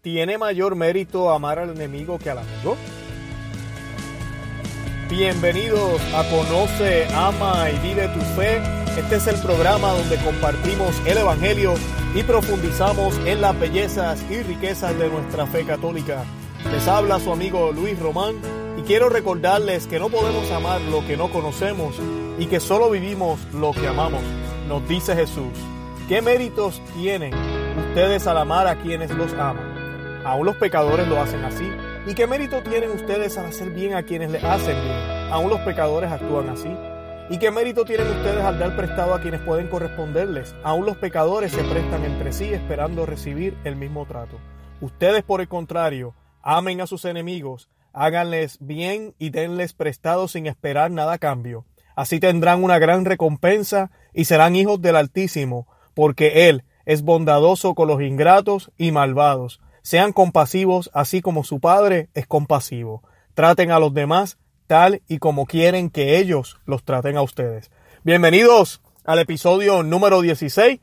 ¿Tiene mayor mérito amar al enemigo que al amigo? Bienvenidos a Conoce, Ama y Vive tu Fe. Este es el programa donde compartimos el Evangelio y profundizamos en las bellezas y riquezas de nuestra fe católica. Les habla su amigo Luis Román y quiero recordarles que no podemos amar lo que no conocemos y que solo vivimos lo que amamos, nos dice Jesús. ¿Qué méritos tienen ustedes al amar a quienes los aman? Aún los pecadores lo hacen así. ¿Y qué mérito tienen ustedes al hacer bien a quienes les hacen bien? Aún los pecadores actúan así. ¿Y qué mérito tienen ustedes al dar prestado a quienes pueden corresponderles? Aún los pecadores se prestan entre sí esperando recibir el mismo trato. Ustedes, por el contrario, amen a sus enemigos, háganles bien y denles prestado sin esperar nada a cambio. Así tendrán una gran recompensa y serán hijos del Altísimo, porque Él es bondadoso con los ingratos y malvados sean compasivos así como su Padre es compasivo. Traten a los demás tal y como quieren que ellos los traten a ustedes. Bienvenidos al episodio número 16.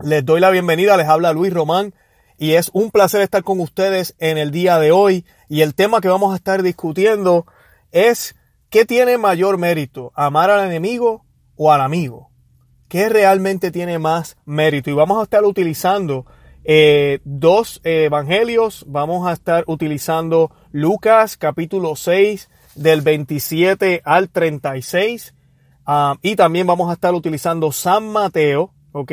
Les doy la bienvenida, les habla Luis Román y es un placer estar con ustedes en el día de hoy y el tema que vamos a estar discutiendo es ¿qué tiene mayor mérito? ¿Amar al enemigo o al amigo? ¿Qué realmente tiene más mérito? Y vamos a estar utilizando eh, dos evangelios. Vamos a estar utilizando Lucas capítulo 6 del 27 al 36. Ah, y también vamos a estar utilizando San Mateo, ok,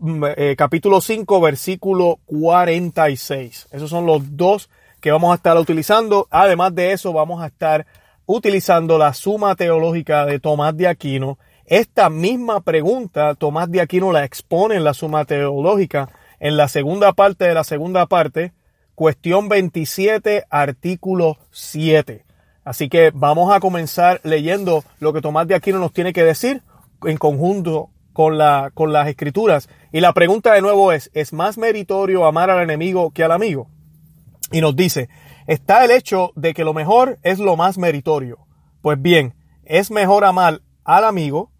mm, eh, capítulo 5 versículo 46. Esos son los dos que vamos a estar utilizando. Además de eso, vamos a estar utilizando la suma teológica de Tomás de Aquino. Esta misma pregunta, Tomás de Aquino la expone en la suma teológica en la segunda parte de la segunda parte, cuestión 27, artículo 7. Así que vamos a comenzar leyendo lo que Tomás de Aquino nos tiene que decir en conjunto con, la, con las escrituras. Y la pregunta de nuevo es, ¿es más meritorio amar al enemigo que al amigo? Y nos dice, está el hecho de que lo mejor es lo más meritorio. Pues bien, es mejor amar al amigo,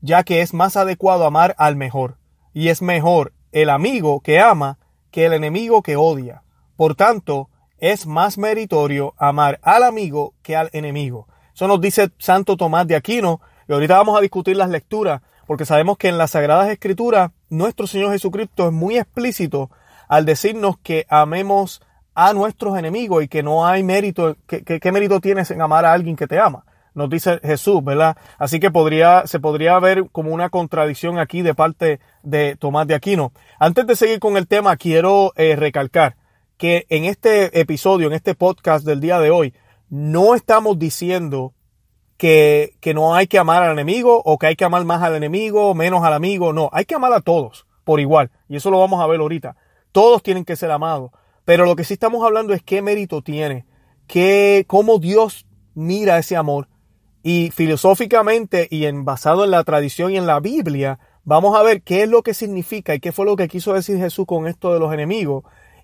ya que es más adecuado amar al mejor. Y es mejor el amigo que ama que el enemigo que odia. Por tanto, es más meritorio amar al amigo que al enemigo. Eso nos dice Santo Tomás de Aquino y ahorita vamos a discutir las lecturas porque sabemos que en las Sagradas Escrituras nuestro Señor Jesucristo es muy explícito al decirnos que amemos a nuestros enemigos y que no hay mérito, ¿qué mérito tienes en amar a alguien que te ama? Nos dice Jesús, ¿verdad? Así que podría, se podría ver como una contradicción aquí de parte de Tomás de Aquino. Antes de seguir con el tema, quiero eh, recalcar que en este episodio, en este podcast del día de hoy, no estamos diciendo que, que no hay que amar al enemigo o que hay que amar más al enemigo, menos al amigo. No, hay que amar a todos por igual. Y eso lo vamos a ver ahorita. Todos tienen que ser amados. Pero lo que sí estamos hablando es qué mérito tiene, que, cómo Dios mira ese amor y filosóficamente y en, basado en la tradición y en la Biblia, vamos a ver qué es lo que significa y qué fue lo que quiso decir Jesús con esto de los enemigos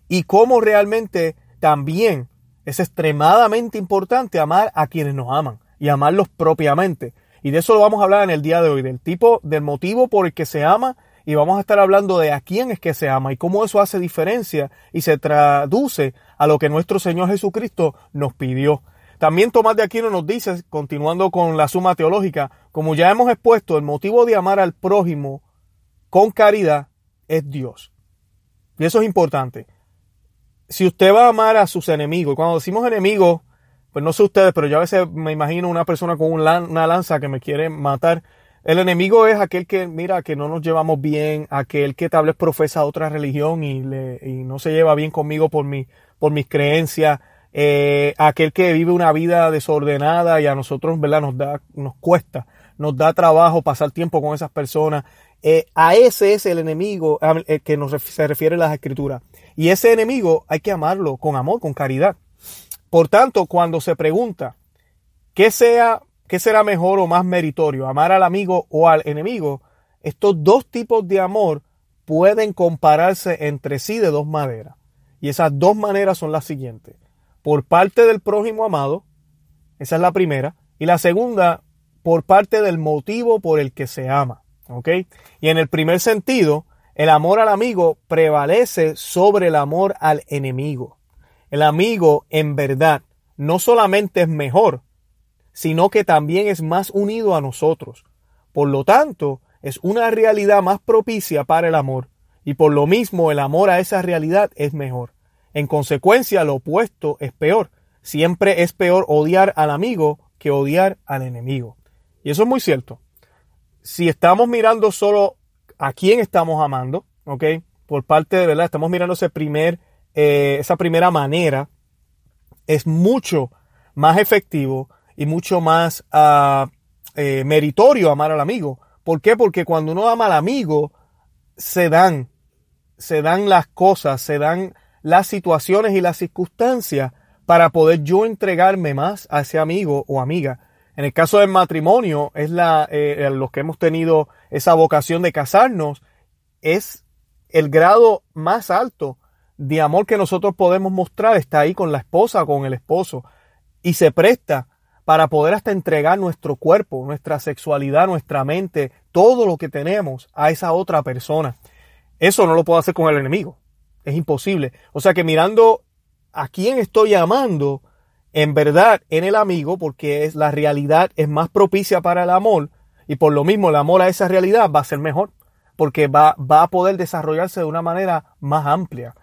y cómo realmente también es extremadamente importante amar a quienes nos aman y amarlos propiamente. Y de eso lo vamos a hablar en el día de hoy, del tipo, del motivo por el que se ama y vamos a estar hablando de a quién es que se ama y cómo eso hace diferencia y se traduce a lo que nuestro Señor Jesucristo nos pidió. También Tomás de Aquino nos dice, continuando con la suma teológica, como ya hemos expuesto, el motivo de amar al prójimo con caridad es Dios. Y eso es importante. Si usted va a amar a sus enemigos, cuando decimos enemigos, pues no sé ustedes, pero yo a veces me imagino una persona con una lanza que me quiere matar. El enemigo es aquel que, mira, que no nos llevamos bien, aquel que tal vez profesa otra religión y, le, y no se lleva bien conmigo por, mi, por mis creencias, eh, aquel que vive una vida desordenada y a nosotros, ¿verdad? Nos da, nos cuesta, nos da trabajo pasar tiempo con esas personas. Eh, a ese es el enemigo el que nos se refiere las escrituras. Y ese enemigo hay que amarlo con amor, con caridad. Por tanto, cuando se pregunta qué sea, qué será mejor o más meritorio, amar al amigo o al enemigo, estos dos tipos de amor pueden compararse entre sí de dos maneras. Y esas dos maneras son las siguientes por parte del prójimo amado, esa es la primera, y la segunda, por parte del motivo por el que se ama. ¿Ok? Y en el primer sentido, el amor al amigo prevalece sobre el amor al enemigo. El amigo, en verdad, no solamente es mejor, sino que también es más unido a nosotros. Por lo tanto, es una realidad más propicia para el amor, y por lo mismo el amor a esa realidad es mejor. En consecuencia, lo opuesto es peor. Siempre es peor odiar al amigo que odiar al enemigo. Y eso es muy cierto. Si estamos mirando solo a quién estamos amando, ¿ok? Por parte de verdad, estamos mirando eh, esa primera manera, es mucho más efectivo y mucho más uh, eh, meritorio amar al amigo. ¿Por qué? Porque cuando uno ama al amigo, se dan, se dan las cosas, se dan las situaciones y las circunstancias para poder yo entregarme más a ese amigo o amiga. En el caso del matrimonio, es la, eh, los que hemos tenido esa vocación de casarnos, es el grado más alto de amor que nosotros podemos mostrar, está ahí con la esposa o con el esposo, y se presta para poder hasta entregar nuestro cuerpo, nuestra sexualidad, nuestra mente, todo lo que tenemos a esa otra persona. Eso no lo puedo hacer con el enemigo. Es imposible. O sea que mirando a quién estoy amando, en verdad en el amigo, porque es la realidad es más propicia para el amor, y por lo mismo el amor a esa realidad va a ser mejor, porque va, va a poder desarrollarse de una manera más amplia.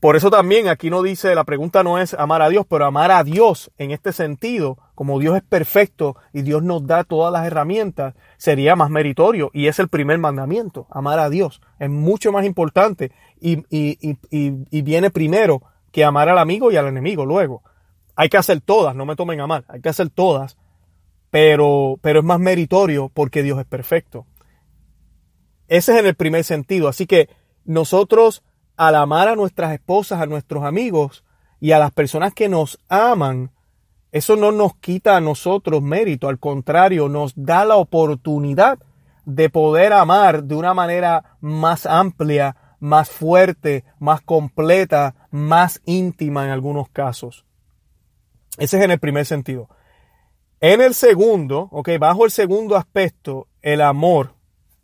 Por eso también aquí no dice, la pregunta no es amar a Dios, pero amar a Dios en este sentido, como Dios es perfecto y Dios nos da todas las herramientas, sería más meritorio y es el primer mandamiento, amar a Dios. Es mucho más importante y, y, y, y viene primero que amar al amigo y al enemigo luego. Hay que hacer todas, no me tomen a mal, hay que hacer todas, pero, pero es más meritorio porque Dios es perfecto. Ese es en el primer sentido. Así que nosotros al amar a nuestras esposas, a nuestros amigos y a las personas que nos aman, eso no nos quita a nosotros mérito, al contrario, nos da la oportunidad de poder amar de una manera más amplia, más fuerte, más completa, más íntima en algunos casos. Ese es en el primer sentido. En el segundo, ok, bajo el segundo aspecto, el amor,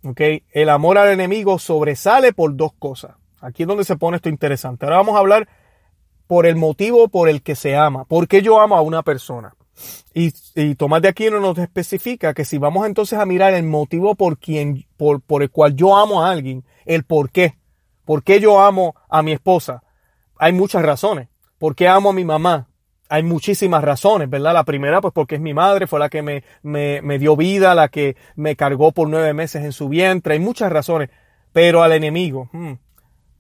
ok, el amor al enemigo sobresale por dos cosas. Aquí es donde se pone esto interesante. Ahora vamos a hablar por el motivo por el que se ama. ¿Por qué yo amo a una persona? Y, Tomás de Aquino nos especifica que si vamos entonces a mirar el motivo por, quien, por, por el cual yo amo a alguien, el por qué. ¿Por qué yo amo a mi esposa? Hay muchas razones. ¿Por qué amo a mi mamá? Hay muchísimas razones, ¿verdad? La primera, pues porque es mi madre, fue la que me, me, me dio vida, la que me cargó por nueve meses en su vientre. Hay muchas razones. Pero al enemigo, hmm,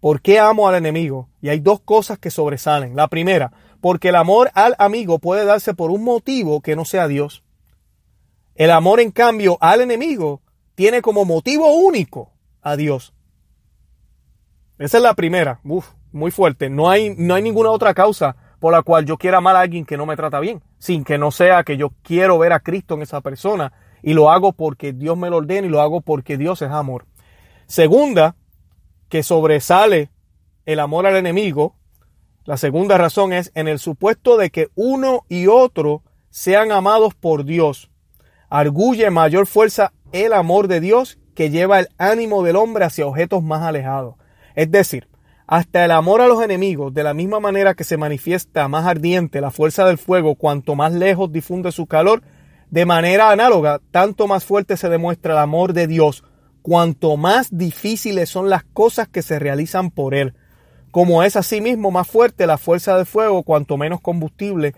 ¿Por qué amo al enemigo? Y hay dos cosas que sobresalen. La primera, porque el amor al amigo puede darse por un motivo que no sea Dios. El amor, en cambio, al enemigo tiene como motivo único a Dios. Esa es la primera. Uf, muy fuerte. No hay, no hay ninguna otra causa por la cual yo quiera amar a alguien que no me trata bien, sin que no sea que yo quiero ver a Cristo en esa persona y lo hago porque Dios me lo ordena y lo hago porque Dios es amor. Segunda, que sobresale el amor al enemigo, la segunda razón es en el supuesto de que uno y otro sean amados por Dios. Arguye mayor fuerza el amor de Dios que lleva el ánimo del hombre hacia objetos más alejados. Es decir, hasta el amor a los enemigos, de la misma manera que se manifiesta más ardiente la fuerza del fuego cuanto más lejos difunde su calor, de manera análoga, tanto más fuerte se demuestra el amor de Dios cuanto más difíciles son las cosas que se realizan por él. Como es asimismo más fuerte la fuerza del fuego, cuanto menos combustible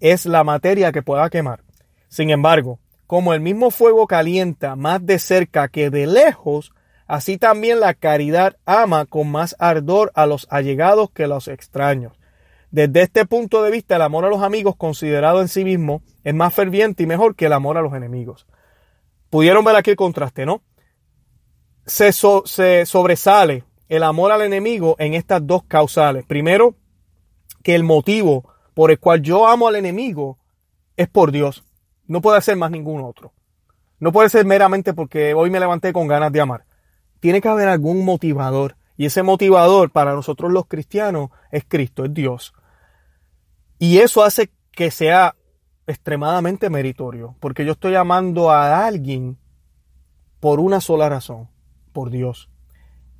es la materia que pueda quemar. Sin embargo, como el mismo fuego calienta más de cerca que de lejos, así también la caridad ama con más ardor a los allegados que a los extraños. Desde este punto de vista, el amor a los amigos considerado en sí mismo es más ferviente y mejor que el amor a los enemigos. Pudieron ver aquí el contraste, ¿no? Se, sobresale el amor al enemigo en estas dos causales. Primero, que el motivo por el cual yo amo al enemigo es por Dios. No puede ser más ningún otro. No puede ser meramente porque hoy me levanté con ganas de amar. Tiene que haber algún motivador. Y ese motivador para nosotros los cristianos es Cristo, es Dios. Y eso hace que sea extremadamente meritorio. Porque yo estoy amando a alguien por una sola razón por Dios.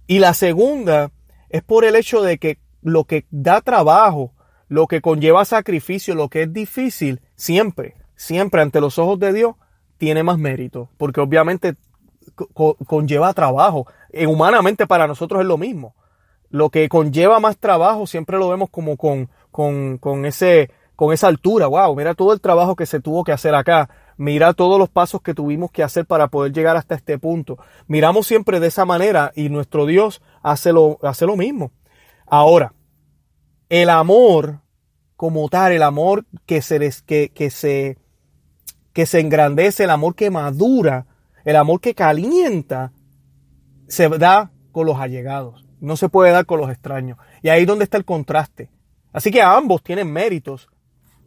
Y la segunda es por el hecho de que lo que da trabajo, lo que conlleva sacrificio, lo que es difícil, siempre, siempre ante los ojos de Dios, tiene más mérito, porque obviamente conlleva trabajo. Eh, humanamente para nosotros es lo mismo. Lo que conlleva más trabajo siempre lo vemos como con, con, con, ese, con esa altura. Wow, mira todo el trabajo que se tuvo que hacer acá. Mira todos los pasos que tuvimos que hacer para poder llegar hasta este punto. Miramos siempre de esa manera y nuestro Dios hace lo, hace lo mismo. Ahora, el amor como tal, el amor que se, que, que se, que se engrandece, el amor que madura, el amor que calienta, se da con los allegados. No se puede dar con los extraños. Y ahí es donde está el contraste. Así que ambos tienen méritos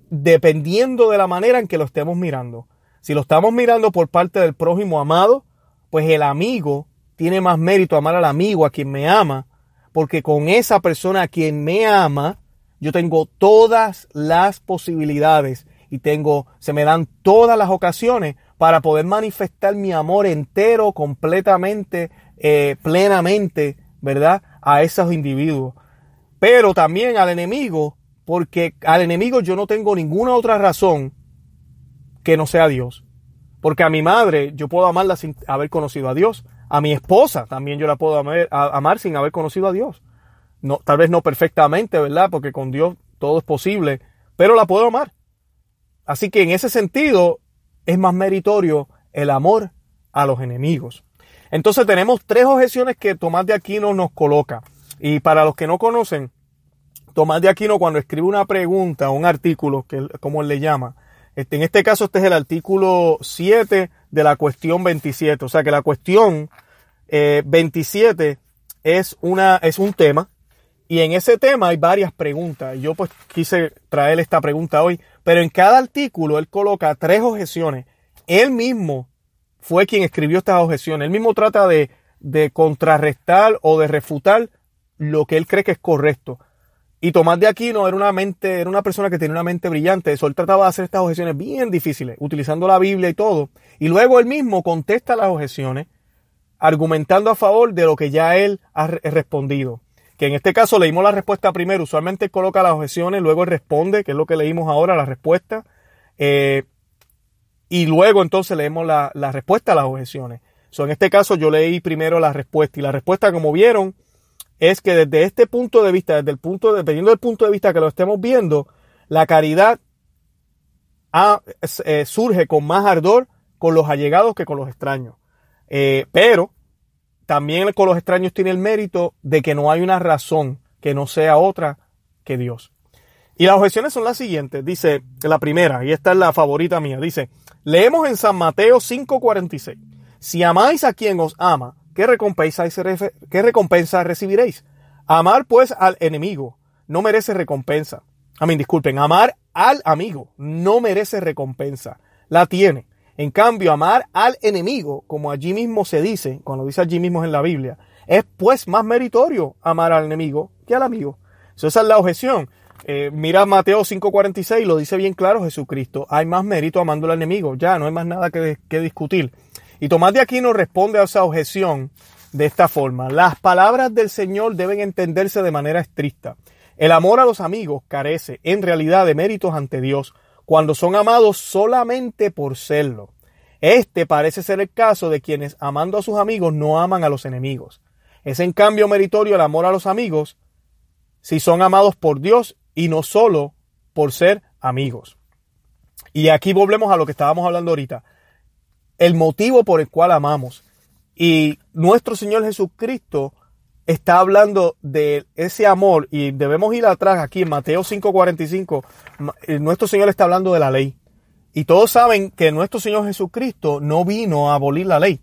dependiendo de la manera en que lo estemos mirando. Si lo estamos mirando por parte del prójimo amado, pues el amigo tiene más mérito amar al amigo, a quien me ama, porque con esa persona a quien me ama, yo tengo todas las posibilidades y tengo, se me dan todas las ocasiones para poder manifestar mi amor entero, completamente, eh, plenamente, ¿verdad? A esos individuos. Pero también al enemigo, porque al enemigo yo no tengo ninguna otra razón que no sea Dios. Porque a mi madre yo puedo amarla sin haber conocido a Dios. A mi esposa también yo la puedo amar, amar sin haber conocido a Dios. No, tal vez no perfectamente, ¿verdad? Porque con Dios todo es posible, pero la puedo amar. Así que en ese sentido es más meritorio el amor a los enemigos. Entonces tenemos tres objeciones que Tomás de Aquino nos coloca. Y para los que no conocen, Tomás de Aquino cuando escribe una pregunta un artículo, que como él le llama, este, en este caso este es el artículo 7 de la cuestión 27. O sea que la cuestión 27 eh, es, una, es un tema y en ese tema hay varias preguntas. Yo pues quise traer esta pregunta hoy, pero en cada artículo él coloca tres objeciones. Él mismo fue quien escribió estas objeciones. Él mismo trata de, de contrarrestar o de refutar lo que él cree que es correcto. Y Tomás de Aquino era una mente, era una persona que tenía una mente brillante. Él trataba de hacer estas objeciones bien difíciles, utilizando la Biblia y todo. Y luego él mismo contesta las objeciones, argumentando a favor de lo que ya él ha respondido. Que en este caso leímos la respuesta primero. Usualmente coloca las objeciones, luego él responde, que es lo que leímos ahora, la respuesta. Eh, y luego entonces leemos la, respuesta a las objeciones. So, en este caso yo leí primero la respuesta y la respuesta, como vieron, es que desde este punto de vista, desde el punto, dependiendo del punto de vista que lo estemos viendo, la caridad eh, surge con más ardor con los allegados que con los extraños. Eh, pero también con los extraños tiene el mérito de que no hay una razón que no sea otra que Dios. Y las objeciones son las siguientes. Dice la primera, y esta es la favorita mía. Dice, leemos en San Mateo 5:46. Si amáis a quien os ama, ¿qué recompensa, ¿qué recompensa recibiréis? Amar pues al enemigo no merece recompensa. A mí, disculpen, amar al amigo no merece recompensa. La tiene. En cambio, amar al enemigo, como allí mismo se dice, cuando dice allí mismo en la Biblia, es pues más meritorio amar al enemigo que al amigo. esa es la objeción. Eh, mira Mateo 5:46, lo dice bien claro Jesucristo. Hay más mérito amando al enemigo. Ya, no hay más nada que discutir. Y Tomás de Aquino responde a esa objeción de esta forma. Las palabras del Señor deben entenderse de manera estricta. El amor a los amigos carece en realidad de méritos ante Dios cuando son amados solamente por serlo. Este parece ser el caso de quienes amando a sus amigos no aman a los enemigos. Es en cambio meritorio el amor a los amigos si son amados por Dios y no solo por ser amigos. Y aquí volvemos a lo que estábamos hablando ahorita el motivo por el cual amamos. Y nuestro Señor Jesucristo está hablando de ese amor y debemos ir atrás aquí en Mateo 5:45. Eh, nuestro Señor está hablando de la ley. Y todos saben que nuestro Señor Jesucristo no vino a abolir la ley.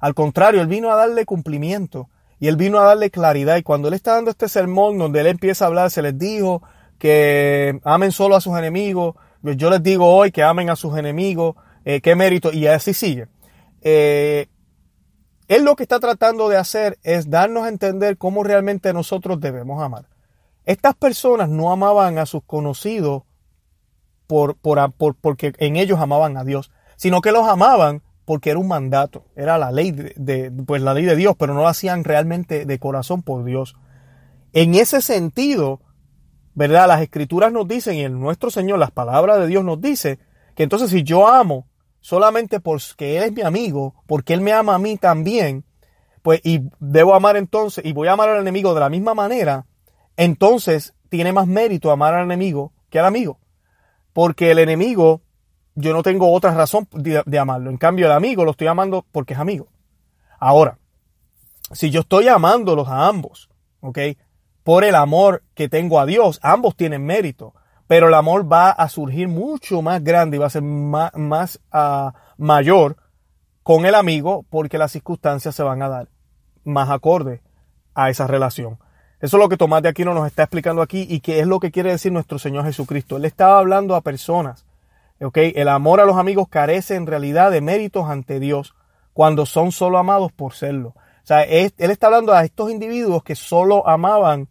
Al contrario, Él vino a darle cumplimiento y Él vino a darle claridad. Y cuando Él está dando este sermón donde Él empieza a hablar, se les dijo que amen solo a sus enemigos. Yo les digo hoy que amen a sus enemigos. Eh, qué mérito, y así sigue. Eh, él lo que está tratando de hacer es darnos a entender cómo realmente nosotros debemos amar. Estas personas no amaban a sus conocidos por, por, porque en ellos amaban a Dios, sino que los amaban porque era un mandato, era la ley de, pues la ley de Dios, pero no lo hacían realmente de corazón por Dios. En ese sentido, ¿verdad? Las escrituras nos dicen, y en nuestro Señor, las palabras de Dios nos dice, que entonces si yo amo solamente porque Él es mi amigo, porque Él me ama a mí también, pues y debo amar entonces, y voy a amar al enemigo de la misma manera, entonces tiene más mérito amar al enemigo que al amigo. Porque el enemigo yo no tengo otra razón de, amarlo. En cambio, el amigo lo estoy amando porque es amigo. Ahora, si yo estoy amándolos a ambos, ¿ok? Por el amor que tengo a Dios, ambos tienen mérito, pero el amor va a surgir mucho más grande y va a ser más, ah, mayor con el amigo porque las circunstancias se van a dar más acorde a esa relación. Eso es lo que Tomás de Aquino nos está explicando aquí y que es lo que quiere decir nuestro Señor Jesucristo. Él estaba hablando a personas el amor a los amigos carece en realidad de méritos ante Dios cuando son solo amados por serlo. O sea, él está hablando a estos individuos que solo amaban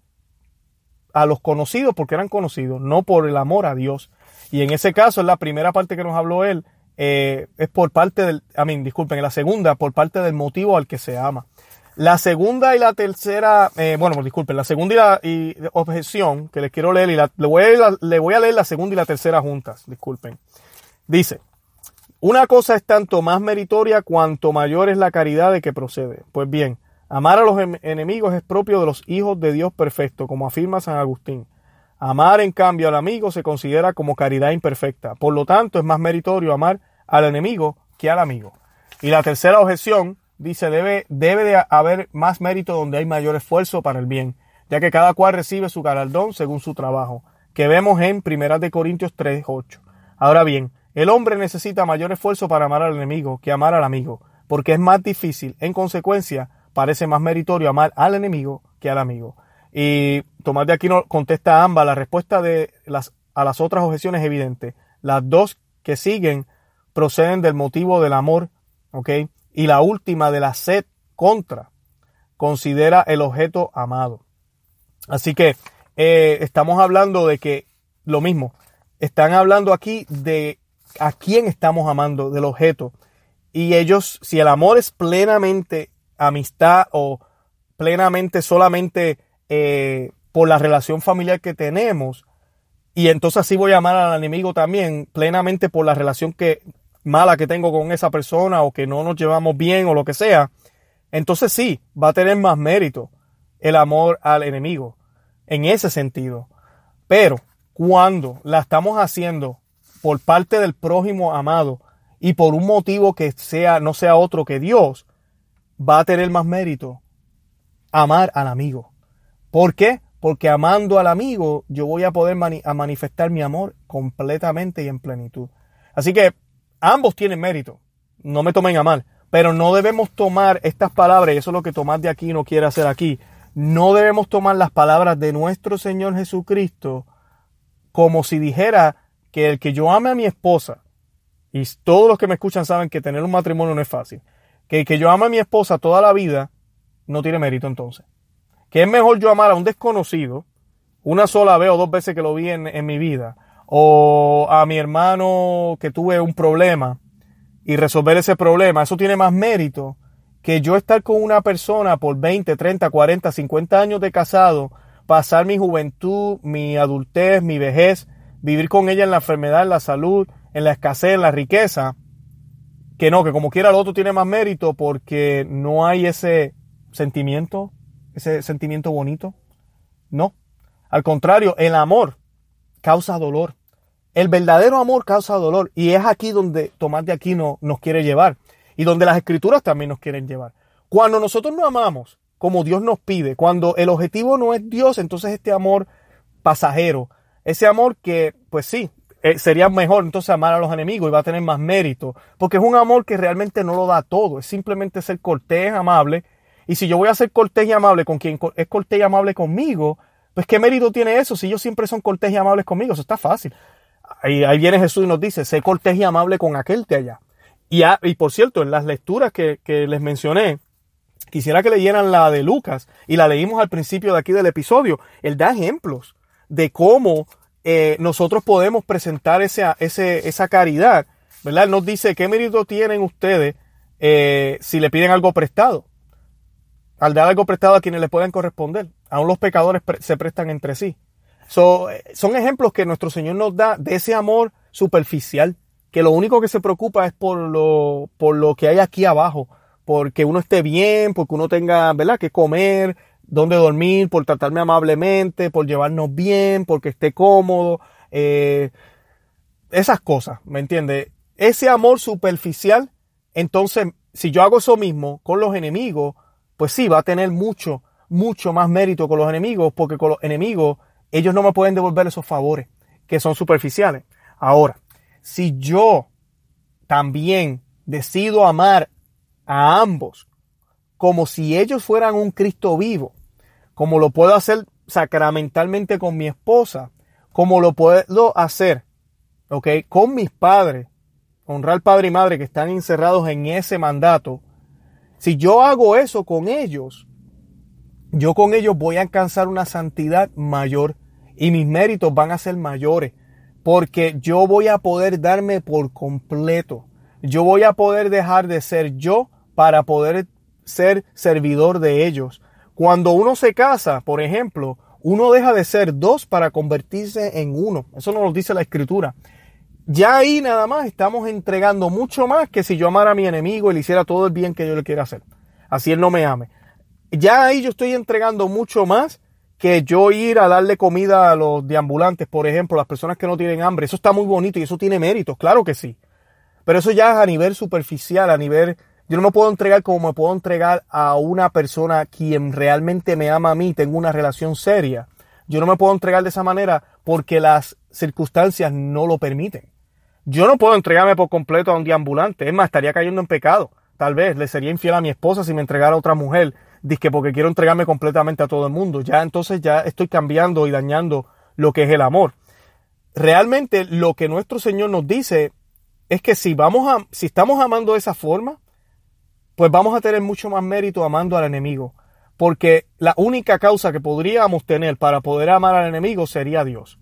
a los conocidos porque eran conocidos, no por el amor a Dios. Y en ese caso, en la primera parte que nos habló él, eh, es por parte del, a mí, disculpen, en la segunda, por parte del motivo al que se ama. La segunda y la tercera, eh, bueno, disculpen, la segunda y la objeción que les quiero leer, y le, voy a, le voy a leer la segunda y la tercera juntas, disculpen. Dice, una cosa es tanto más meritoria cuanto mayor es la caridad de que procede. Pues bien, amar a los em-, enemigos es propio de los hijos de Dios perfecto, como afirma San Agustín. Amar, en cambio, al amigo se considera como caridad imperfecta. Por lo tanto, es más meritorio amar al enemigo que al amigo. Y la tercera objeción dice, debe, debe de haber más mérito donde hay mayor esfuerzo para el bien, ya que cada cual recibe su galardón según su trabajo, que vemos en 1 de Corintios 3, 8. Ahora bien, el hombre necesita mayor esfuerzo para amar al enemigo que amar al amigo, porque es más difícil. En consecuencia, parece más meritorio amar al enemigo que al amigo. Y Tomás de Aquino contesta a ambas. La respuesta de las, a las otras objeciones es evidente. Las dos que siguen proceden del motivo del amor, ¿ok? Y la última de la sed contra considera el objeto amado. Así que eh, estamos hablando de que lo mismo. Están hablando aquí de a quién estamos amando, del objeto. Y ellos, si el amor es plenamente amistad o plenamente solamente eh, por la relación familiar que tenemos, y entonces así voy a amar al enemigo también, plenamente por la relación que mala que tengo con esa persona o que no nos llevamos bien o lo que sea, entonces sí, va a tener más mérito el amor al enemigo en ese sentido. Pero cuando la estamos haciendo por parte del prójimo amado y por un motivo que sea, no sea otro que Dios, va a tener más mérito amar al amigo. ¿Por qué? Porque amando al amigo yo voy a poder manifestar mi amor completamente y en plenitud. Así que ambos tienen mérito. No me tomen a mal. Pero no debemos tomar estas palabras, y eso es lo que Tomás de aquí no quiere hacer aquí. No debemos tomar las palabras de nuestro Señor Jesucristo como si dijera que el que yo ame a mi esposa, y todos los que me escuchan saben que tener un matrimonio no es fácil, que que yo ame a mi esposa toda la vida no tiene mérito entonces. Que es mejor yo amar a un desconocido una sola vez o dos veces que lo vi en, en mi vida, o a mi hermano que tuve un problema y resolver ese problema, eso tiene más mérito que yo estar con una persona por 20, 30, 40, 50 años de casado, pasar mi juventud, mi adultez, mi vejez, vivir con ella en la enfermedad, en la salud, en la escasez, en la riqueza, que no, que como quiera el otro tiene más mérito porque no hay ese sentimiento, ese sentimiento bonito. No. Al contrario, el amor causa dolor. El verdadero amor causa dolor. Y es aquí donde Tomás de Aquino nos quiere llevar. Y donde las escrituras también nos quieren llevar. Cuando nosotros no amamos como Dios nos pide, cuando el objetivo no es Dios, entonces este amor pasajero, ese amor que, pues sí, eh, sería mejor entonces amar a los enemigos y va a tener más mérito, porque es un amor que realmente no lo da todo, es simplemente ser cortés, amable. Y si yo voy a ser cortés y amable con quien es cortés y amable conmigo, pues qué mérito tiene eso si ellos siempre son cortés y amables conmigo, eso está fácil. Ahí, viene Jesús y nos dice, sé cortés y amable con aquel de allá. Y, y por cierto, en las lecturas que, que les mencioné, quisiera que leyeran la de Lucas y la leímos al principio de aquí del episodio. Él da ejemplos de cómo eh, nosotros podemos presentar ese, esa caridad, ¿verdad? Nos dice, ¿qué mérito tienen ustedes eh, si le piden algo prestado. Al dar algo prestado a quienes le pueden corresponder. Aún los pecadores se prestan entre sí. Eh, son ejemplos que nuestro Señor nos da de ese amor superficial, que lo único que se preocupa es por lo, por lo que hay aquí abajo, porque uno esté bien, porque uno tenga, ¿verdad?, que comer, dónde dormir, por tratarme amablemente, por llevarnos bien, porque esté cómodo, eh, esas cosas, ¿me entiende? Ese amor superficial, entonces, si yo hago eso mismo con los enemigos, pues sí, va a tener mucho, mucho más mérito con los enemigos, porque con los enemigos ellos no me pueden devolver esos favores que son superficiales. Ahora, si yo también decido amar a ambos como si ellos fueran un Cristo vivo, como lo puedo hacer sacramentalmente con mi esposa, como lo puedo hacer, ¿ok? Con mis padres, honrar padre y madre que están encerrados en ese mandato. Si yo hago eso con ellos, yo con ellos voy a alcanzar una santidad mayor y mis méritos van a ser mayores porque yo voy a poder darme por completo. Yo voy a poder dejar de ser yo para poder ser servidor de ellos. Cuando uno se casa, por ejemplo, uno deja de ser dos para convertirse en uno. Eso nos lo dice la escritura. Ya ahí nada más estamos entregando mucho más que si yo amara a mi enemigo y le hiciera todo el bien que yo le quiera hacer. Así él no me ame ya ahí yo estoy entregando mucho más que yo ir a darle comida a los deambulantes, por ejemplo, las personas que no tienen hambre. Eso está muy bonito y eso tiene méritos, claro que sí. Pero eso ya es a nivel superficial, a nivel... Yo no me puedo entregar como me puedo entregar a una persona quien realmente me ama a mí, tengo una relación seria. Yo no me puedo entregar de esa manera porque las circunstancias no lo permiten. Yo no puedo entregarme por completo a un deambulante. Es más, estaría cayendo en pecado. Tal vez le sería infiel a mi esposa si me entregara a otra mujer que porque quiero entregarme completamente a todo el mundo. Ya entonces ya estoy cambiando y dañando lo que es el amor. Realmente lo que nuestro Señor nos dice es que si vamos a, si estamos amando de esa forma, pues vamos a tener mucho más mérito amando al enemigo. Porque la única causa que podríamos tener para poder amar al enemigo sería Dios.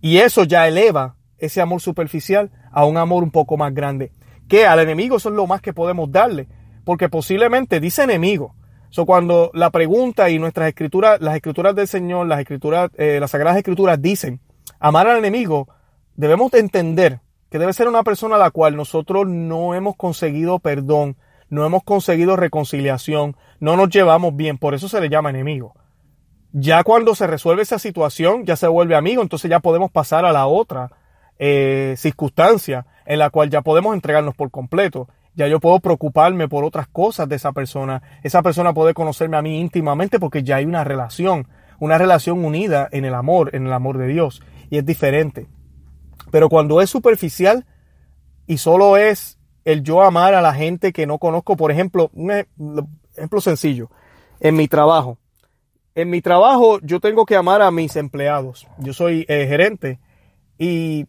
Y eso ya eleva ese amor superficial a un amor un poco más grande. Que al enemigo eso es lo más que podemos darle porque posiblemente dice enemigo. So, cuando la pregunta y nuestras escrituras, las escrituras del Señor, las escrituras, eh, las sagradas escrituras dicen amar al enemigo, debemos de entender que debe ser una persona a la cual nosotros no hemos conseguido perdón, no hemos conseguido reconciliación, no nos llevamos bien, por eso se le llama enemigo. Ya cuando se resuelve esa situación, ya se vuelve amigo, entonces ya podemos pasar a la otra eh, circunstancia en la cual ya podemos entregarnos por completo ya yo puedo preocuparme por otras cosas de esa persona. Esa persona puede conocerme a mí íntimamente porque ya hay una relación, una relación unida en el amor, en el amor de Dios. Y es diferente. Pero cuando es superficial y solo es el yo amar a la gente que no conozco, por ejemplo, un ejemplo sencillo, en mi trabajo. En mi trabajo yo tengo que amar a mis empleados. Yo soy eh, gerente y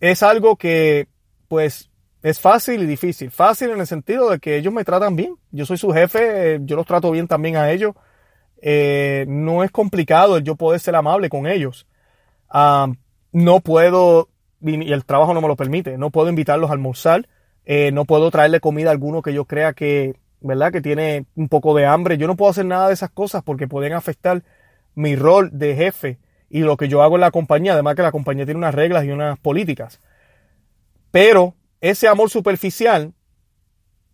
es algo que pues es fácil y difícil. Fácil en el sentido de que ellos me tratan bien. Yo soy su jefe, yo los trato bien también a ellos. Eh, no es complicado el yo poder ser amable con ellos. Ah, no puedo, y el trabajo no me lo permite, no puedo invitarlos a almorzar. Eh, no puedo traerle comida a alguno que yo crea que, ¿verdad? Que tiene un poco de hambre. Yo no puedo hacer nada de esas cosas porque pueden afectar mi rol de jefe y lo que yo hago en la compañía. Además que la compañía tiene unas reglas y unas políticas. Pero ese amor superficial,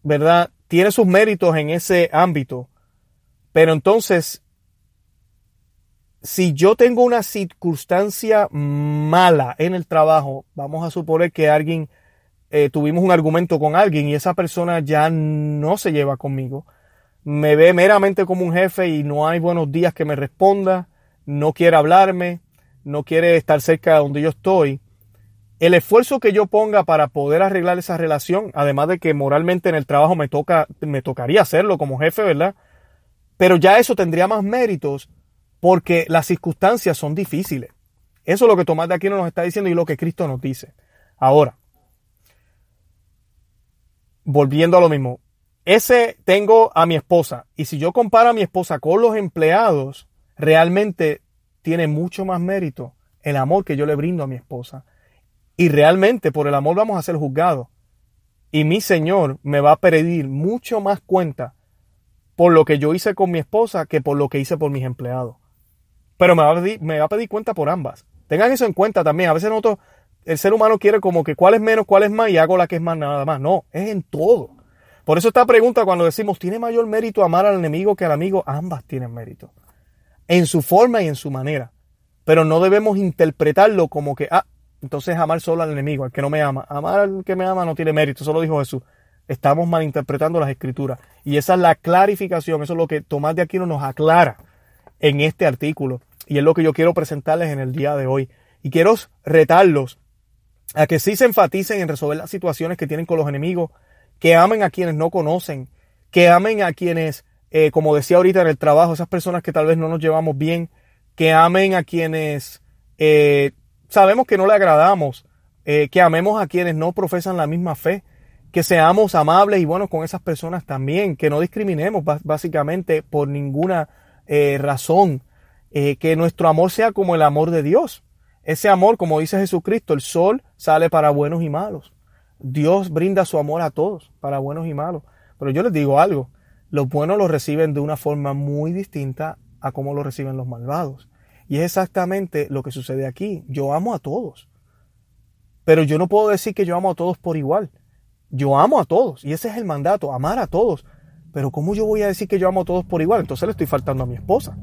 ¿verdad? Tiene sus méritos en ese ámbito. Pero entonces, si yo tengo una circunstancia mala en el trabajo, vamos a suponer que alguien, eh, tuvimos un argumento con alguien y esa persona ya no se lleva conmigo, me ve meramente como un jefe y no hay buenos días que me responda, no quiere hablarme, no quiere estar cerca de donde yo estoy, el esfuerzo que yo ponga para poder arreglar esa relación, además de que moralmente en el trabajo me toca, me tocaría hacerlo como jefe, ¿verdad? Pero ya eso tendría más méritos porque las circunstancias son difíciles. Eso es lo que Tomás de Aquino nos está diciendo y lo que Cristo nos dice. Ahora, volviendo a lo mismo, ese tengo a mi esposa y si yo comparo a mi esposa con los empleados, realmente tiene mucho más mérito el amor que yo le brindo a mi esposa y realmente por el amor vamos a ser juzgados. Y mi Señor me va a pedir mucho más cuenta por lo que yo hice con mi esposa que por lo que hice por mis empleados. Pero me va a pedir, me va a pedir cuenta por ambas. Tengan eso en cuenta también. A veces nosotros, el ser humano quiere como que cuál es menos, cuál es más y hago la que es más nada más. No, es en todo. Por eso esta pregunta cuando decimos, ¿tiene mayor mérito amar al enemigo que al amigo? Ambas tienen mérito. En su forma y en su manera. Pero no debemos interpretarlo como que, ah, entonces amar solo al enemigo, al que no me ama. Amar al que me ama no tiene mérito, eso lo dijo Jesús. Estamos malinterpretando las escrituras. Y esa es la clarificación, eso es lo que Tomás de Aquino nos aclara en este artículo. Y es lo que yo quiero presentarles en el día de hoy. Y quiero retarlos a que sí se enfaticen en resolver las situaciones que tienen con los enemigos, que amen a quienes no conocen, que amen a quienes, eh, como decía ahorita en el trabajo, esas personas que tal vez no nos llevamos bien, que amen a quienes eh, sabemos que no le agradamos, eh, que amemos a quienes no profesan la misma fe, que seamos amables y buenos con esas personas también, que no discriminemos básicamente por ninguna eh, razón, que nuestro amor sea como el amor de Dios. Ese amor, como dice Jesucristo, el sol sale para buenos y malos. Dios brinda su amor a todos, para buenos y malos. Pero yo les digo algo, los buenos lo reciben de una forma muy distinta a como lo reciben los malvados. Y es exactamente lo que sucede aquí. Yo amo a todos. Pero yo no puedo decir que yo amo a todos por igual. Yo amo a todos. Y ese es el mandato, amar a todos. Pero ¿cómo yo voy a decir que yo amo a todos por igual? Entonces le estoy faltando a mi esposa.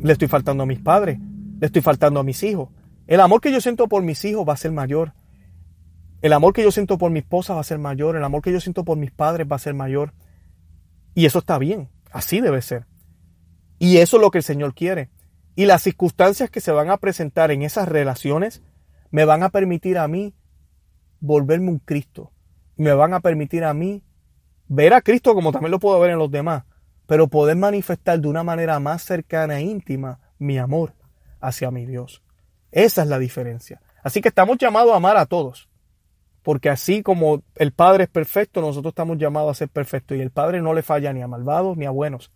Le estoy faltando a mis padres. Le estoy faltando a mis hijos. El amor que yo siento por mis hijos va a ser mayor. El amor que yo siento por mi esposa va a ser mayor. El amor que yo siento por mis padres va a ser mayor. Y eso está bien. Así debe ser. Y eso es lo que el Señor quiere. Y las circunstancias que se van a presentar en esas relaciones me van a permitir a mí volverme un Cristo. Me van a permitir a mí ver a Cristo como también lo puedo ver en los demás, pero poder manifestar de una manera más cercana e íntima mi amor hacia mi Dios. Esa es la diferencia. Así que estamos llamados a amar a todos. Porque así como el Padre es perfecto, nosotros estamos llamados a ser perfectos. Y el Padre no le falla ni a malvados ni a buenos.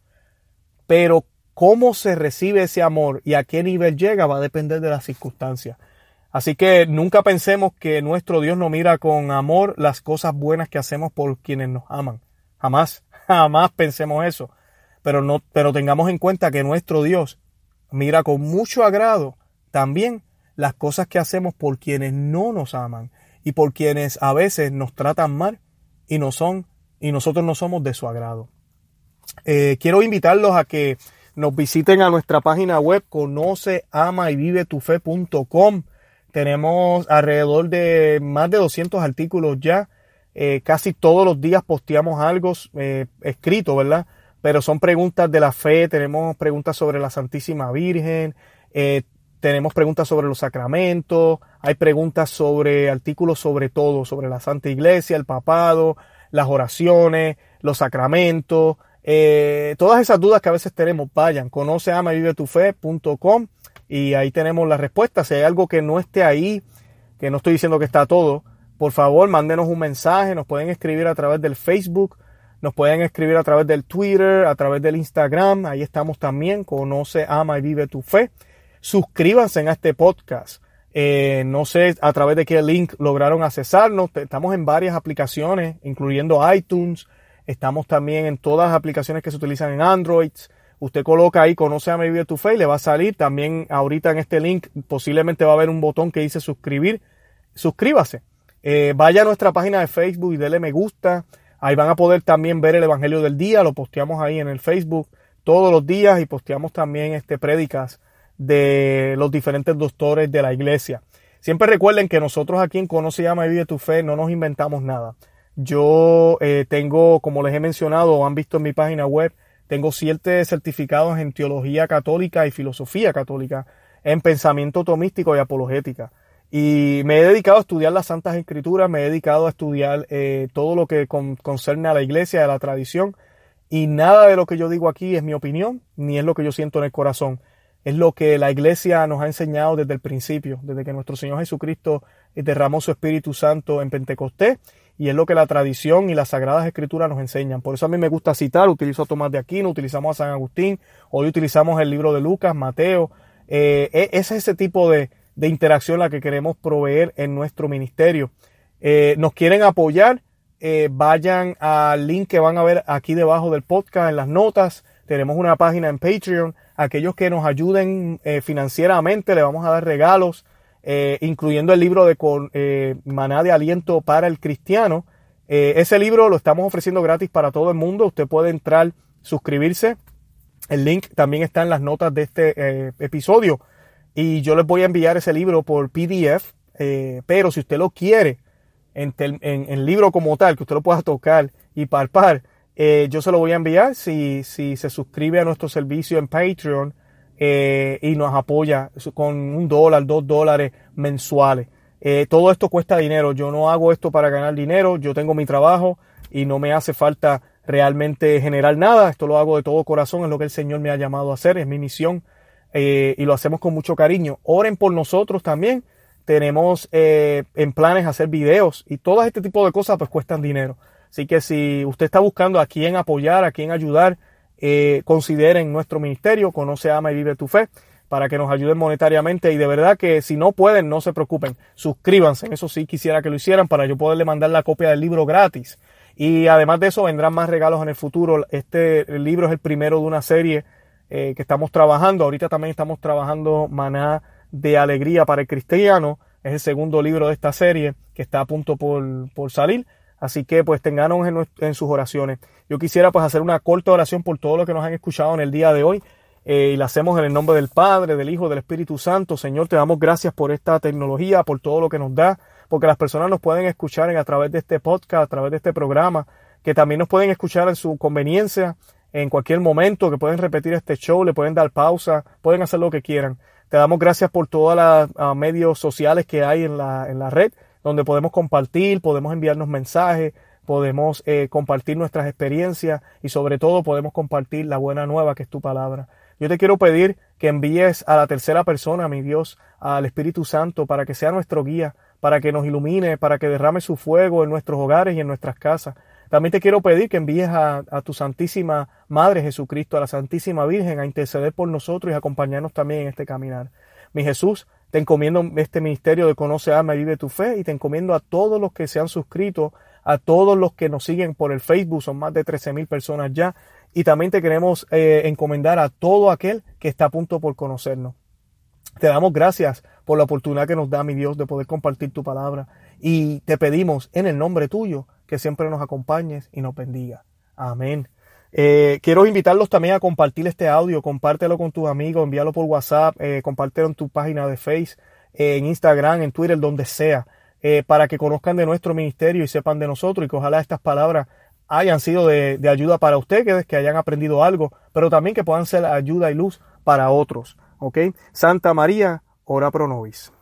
Pero cómo se recibe ese amor y a qué nivel llega va a depender de las circunstancias. Así que nunca pensemos que nuestro Dios no mira con amor las cosas buenas que hacemos por quienes nos aman. Jamás, jamás pensemos eso. Pero, no, pero tengamos en cuenta que nuestro Dios mira con mucho agrado también las cosas que hacemos por quienes no nos aman y por quienes a veces nos tratan mal y no son y nosotros no somos de su agrado. Eh, quiero invitarlos a que nos visiten a nuestra página web conoce, ama y vive tu. Tenemos alrededor de más de 200 artículos ya. Eh, casi todos los días posteamos algo eh, escrito, ¿verdad? Pero son preguntas de la fe, tenemos preguntas sobre la Santísima Virgen, eh, tenemos preguntas sobre los sacramentos, hay preguntas sobre artículos sobre todo, sobre la Santa Iglesia, el papado, las oraciones, los sacramentos, eh, todas esas dudas que a veces tenemos, vayan, conoce ama y vive tu fe.com y ahí tenemos la respuesta. Si hay algo que no esté ahí, que no estoy diciendo que está todo, por favor, mándenos un mensaje, nos pueden escribir a través del Facebook, nos pueden escribir a través del Twitter, a través del Instagram, ahí estamos también, conoce, ama y vive tu fe. Suscríbanse a este podcast. Eh, no sé a través de qué link lograron accesarnos. Estamos en varias aplicaciones, incluyendo iTunes, Estamos también en todas las aplicaciones que se utilizan en Android. Usted coloca ahí, conoce a mi Vive tu Fe y le va a salir. También ahorita en este link posiblemente va a haber un botón que dice suscribir. Suscríbase. Eh, vaya a nuestra página de Facebook y dele me gusta. Ahí van a poder también ver el Evangelio del Día. Lo posteamos ahí en el Facebook todos los días y posteamos también este prédicas de los diferentes doctores de la iglesia. Siempre recuerden que nosotros aquí en Conoce, Llama y Vive tu Fe no nos inventamos nada. Yo eh, tengo, como les he mencionado o han visto en mi página web, tengo siete certificados en teología católica y filosofía católica, en pensamiento tomístico y apologética. Y me he dedicado a estudiar las Santas Escrituras, me he dedicado a estudiar eh, todo lo que concerne a la iglesia, a la tradición. Y nada de lo que yo digo aquí es mi opinión, ni es lo que yo siento en el corazón. Es lo que la iglesia nos ha enseñado desde el principio, desde que nuestro Señor Jesucristo derramó su Espíritu Santo en Pentecostés y es lo que la tradición y las sagradas escrituras nos enseñan. Por eso a mí me gusta citar, utilizo a Tomás de Aquino, utilizamos a San Agustín, hoy utilizamos el libro de Lucas, Mateo. Eh, e, es ese tipo de, interacción la que queremos proveer en nuestro ministerio. Eh, nos quieren apoyar, eh, vayan al link que van a ver aquí debajo del podcast, en las notas. Tenemos una página en Patreon. Aquellos que nos ayuden eh, financieramente, le vamos a dar regalos, incluyendo el libro de Maná de Aliento para el Cristiano. ese libro lo estamos ofreciendo gratis para todo el mundo. Usted puede entrar, suscribirse. El link también está en las notas de este episodio. Y yo les voy a enviar ese libro por PDF. pero si usted lo quiere, en, el libro como tal, que usted lo pueda tocar y palpar, eh, yo se lo voy a enviar si, si se suscribe a nuestro servicio en Patreon eh, y nos apoya con un dólar, dos dólares mensuales. Eh, todo esto cuesta dinero. Yo no hago esto para ganar dinero. Yo tengo mi trabajo y no me hace falta realmente generar nada. Esto lo hago de todo corazón. Es lo que el Señor me ha llamado a hacer. Es mi misión. Y lo hacemos con mucho cariño. Oren por nosotros también tenemos eh, en planes hacer videos y todo este tipo de cosas pues cuestan dinero. Así que si usted está buscando a quién apoyar, a quién ayudar, eh, consideren nuestro ministerio, Conoce, Ama y Vive tu Fe, para que nos ayuden monetariamente. Y de verdad que si no pueden, no se preocupen, suscríbanse. Eso sí quisiera que lo hicieran para yo poderle mandar la copia del libro gratis. Y además de eso, vendrán más regalos en el futuro. Este libro es el primero de una serie eh, que estamos trabajando. Ahorita también estamos trabajando Maná de alegría para el cristiano. Es el segundo libro de esta serie que está a punto por, por salir. Así que pues tenganos en, en, sus oraciones. Yo quisiera pues hacer una corta oración por todo lo que nos han escuchado en el día de hoy. Eh, y la hacemos en el nombre del Padre, del Hijo, del Espíritu Santo. Señor, te damos gracias por esta tecnología, por todo lo que nos da, porque las personas nos pueden escuchar a través de este podcast, a través de este programa, que también nos pueden escuchar en su conveniencia, en cualquier momento, que pueden repetir este show, le pueden dar pausa, pueden hacer lo que quieran. Te damos gracias por todos los ah, medios sociales que hay en la, en la red, donde podemos compartir, podemos enviarnos mensajes, podemos eh, compartir nuestras experiencias y sobre todo podemos compartir la buena nueva que es tu palabra. Yo te quiero pedir que envíes a la tercera persona, mi Dios, al Espíritu Santo, para que sea nuestro guía, para que nos ilumine, para que derrame su fuego en nuestros hogares y en nuestras casas. También te quiero pedir que envíes a, tu Santísima Madre Jesucristo, a la Santísima Virgen, a interceder por nosotros y acompañarnos también en este caminar. Mi Jesús, te encomiendo este ministerio de Conoce, Ama y Vive tu Fe y te encomiendo a todos los que se han suscrito, a todos los que nos siguen por el Facebook, son más de 13 mil personas ya, y también te queremos eh, encomendar a todo aquel que está a punto por conocernos. Te damos gracias por la oportunidad que nos da, mi Dios, de poder compartir tu palabra. Y te pedimos en el nombre tuyo que siempre nos acompañes y nos bendiga. Amén. Eh, quiero invitarlos también a compartir este audio, compártelo con tus amigos, envíalo por WhatsApp, eh, compártelo en tu página de Facebook, eh, en Instagram, en Twitter, donde sea, para que conozcan de nuestro ministerio y sepan de nosotros y que ojalá estas palabras hayan sido de, de ayuda para ustedes, que hayan aprendido algo, pero también que puedan ser ayuda y luz para otros. ¿Ok? Santa María, ora pro nobis.